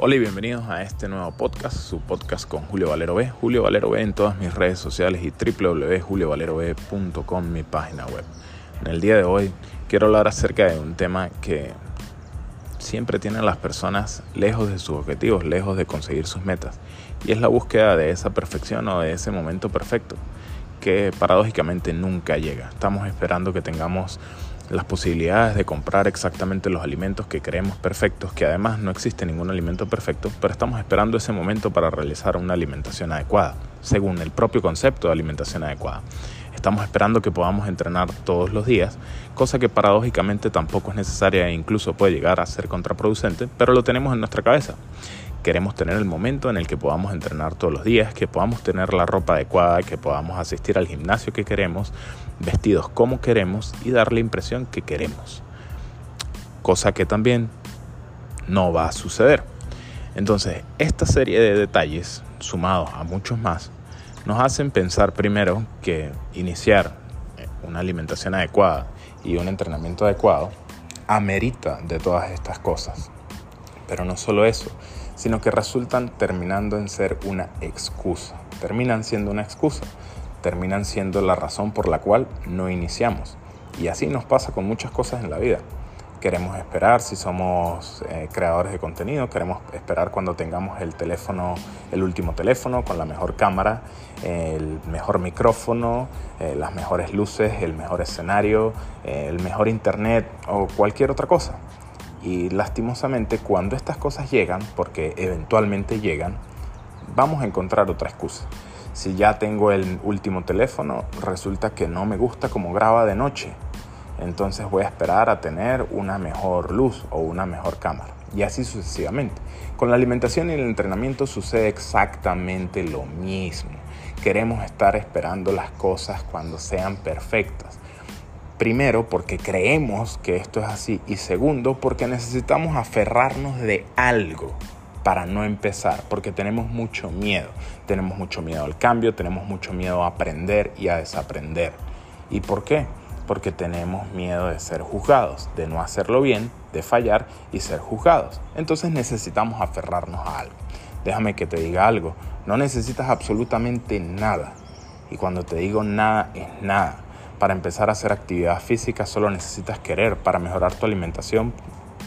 Hola y bienvenidos a este nuevo podcast, su podcast con Julio Valero B. Julio Valero B en todas mis redes sociales y www.juliovalerob.com, mi página web. En el día de hoy quiero hablar acerca de un tema que siempre tienen las personas lejos de sus objetivos, lejos de conseguir sus metas. Y es la búsqueda de esa perfección o de ese momento perfecto que paradójicamente nunca llega. Estamos esperando que tengamos las posibilidades de comprar exactamente los alimentos que creemos perfectos, que además no existe ningún alimento perfecto, pero estamos esperando ese momento para realizar una alimentación adecuada, según el propio concepto de alimentación adecuada. Estamos esperando que podamos entrenar todos los días, cosa que paradójicamente tampoco es necesaria e incluso puede llegar a ser contraproducente, pero lo tenemos en nuestra cabeza. Queremos tener el momento en el que podamos entrenar todos los días, que podamos tener la ropa adecuada, que podamos asistir al gimnasio que queremos, vestidos como queremos y dar la impresión que queremos. Cosa que también no va a suceder. Entonces, esta serie de detalles, sumados a muchos más, nos hacen pensar primero que iniciar una alimentación adecuada y un entrenamiento adecuado amerita de todas estas cosas. Pero no solo eso, sino que resultan terminando en ser una excusa. Terminan siendo una excusa terminan siendo la razón por la cual no iniciamos. Y así nos pasa con muchas cosas en la vida. Queremos esperar si somos eh, creadores de contenido, queremos esperar cuando tengamos el teléfono, el último teléfono con la mejor cámara, el mejor micrófono, eh, las mejores luces, el mejor escenario, eh, el mejor internet o cualquier otra cosa. Y lastimosamente cuando estas cosas llegan, porque eventualmente llegan, vamos a encontrar otra excusa. Si ya tengo el último teléfono, resulta que no me gusta como graba de noche. Entonces voy a esperar a tener una mejor luz o una mejor cámara. Y así sucesivamente. Con la alimentación y el entrenamiento sucede exactamente lo mismo. Queremos estar esperando las cosas cuando sean perfectas. Primero, porque creemos que esto es así. Y segundo, porque necesitamos aferrarnos de algo para no empezar, porque tenemos mucho miedo. Tenemos mucho miedo al cambio, tenemos mucho miedo a aprender y a desaprender. ¿Y por qué? Porque tenemos miedo de ser juzgados, de no hacerlo bien, de fallar y ser juzgados. Entonces necesitamos aferrarnos a algo. Déjame que te diga algo, no necesitas absolutamente nada. Y cuando te digo nada, es nada. Para empezar a hacer actividad física solo necesitas querer. Para mejorar tu alimentación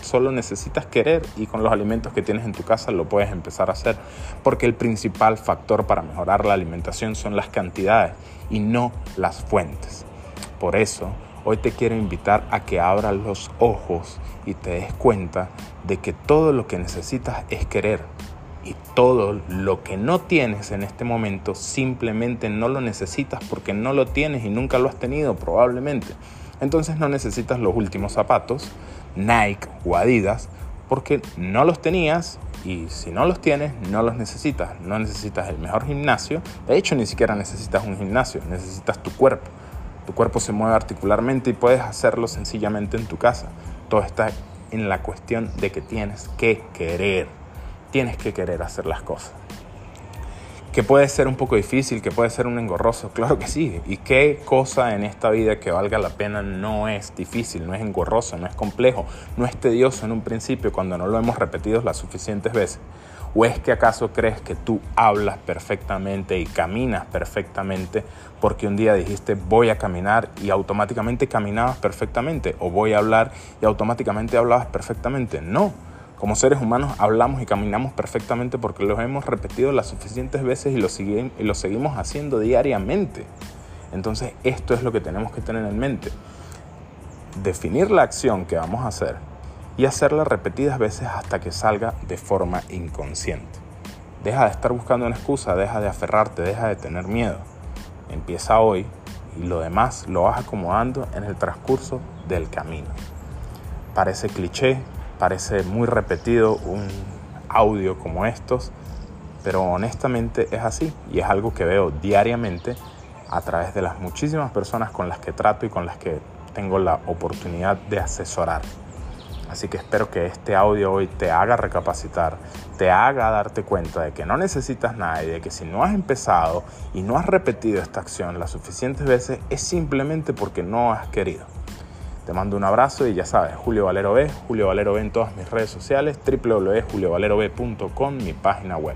solo necesitas querer y con los alimentos que tienes en tu casa lo puedes empezar a hacer. Porque el principal factor para mejorar la alimentación son las cantidades y no las fuentes. Por eso, hoy te quiero invitar a que abras los ojos y te des cuenta de que todo lo que necesitas es querer. Y todo lo que no tienes en este momento simplemente no lo necesitas porque no lo tienes y nunca lo has tenido probablemente. Entonces no necesitas los últimos zapatos, Nike o Adidas porque no los tenías y si no los tienes no los necesitas. No necesitas el mejor gimnasio. De hecho ni siquiera necesitas un gimnasio, necesitas tu cuerpo. Tu cuerpo se mueve articularmente y puedes hacerlo sencillamente en tu casa. Todo está en la cuestión de que tienes que querer. Tienes que querer hacer las cosas que puede ser un poco difícil, que puede ser un engorroso, claro que sí. ¿Y qué cosa en esta vida que valga la pena no es difícil, no es engorroso, no es complejo, no es tedioso en un principio cuando no lo hemos repetido las suficientes veces? ¿O es que acaso crees que tú hablas perfectamente y caminas perfectamente porque un día dijiste voy a caminar y automáticamente caminabas perfectamente? ¿O voy a hablar y automáticamente hablabas perfectamente? No como seres humanos hablamos y caminamos perfectamente porque lo hemos repetido las suficientes veces y lo, y lo seguimos haciendo diariamente. Entonces esto es lo que tenemos que tener en mente. Definir la acción que vamos a hacer y hacerla repetidas veces hasta que salga de forma inconsciente. Deja de estar buscando una excusa, deja de aferrarte, deja de tener miedo. Empieza hoy y lo demás lo vas acomodando en el transcurso del camino. Parece cliché, Parece muy repetido un audio como estos, pero honestamente es así y es algo que veo diariamente a través de las muchísimas personas con las que trato y con las que tengo la oportunidad de asesorar. Así que espero que este audio hoy te haga recapacitar, te haga darte cuenta de que no necesitas nada y de que si no has empezado y no has repetido esta acción las suficientes veces es simplemente porque no has querido. Te mando un abrazo y ya sabes, Julio Valero B, Julio Valero B en todas mis redes sociales, www.juliovalerob.com, mi página web.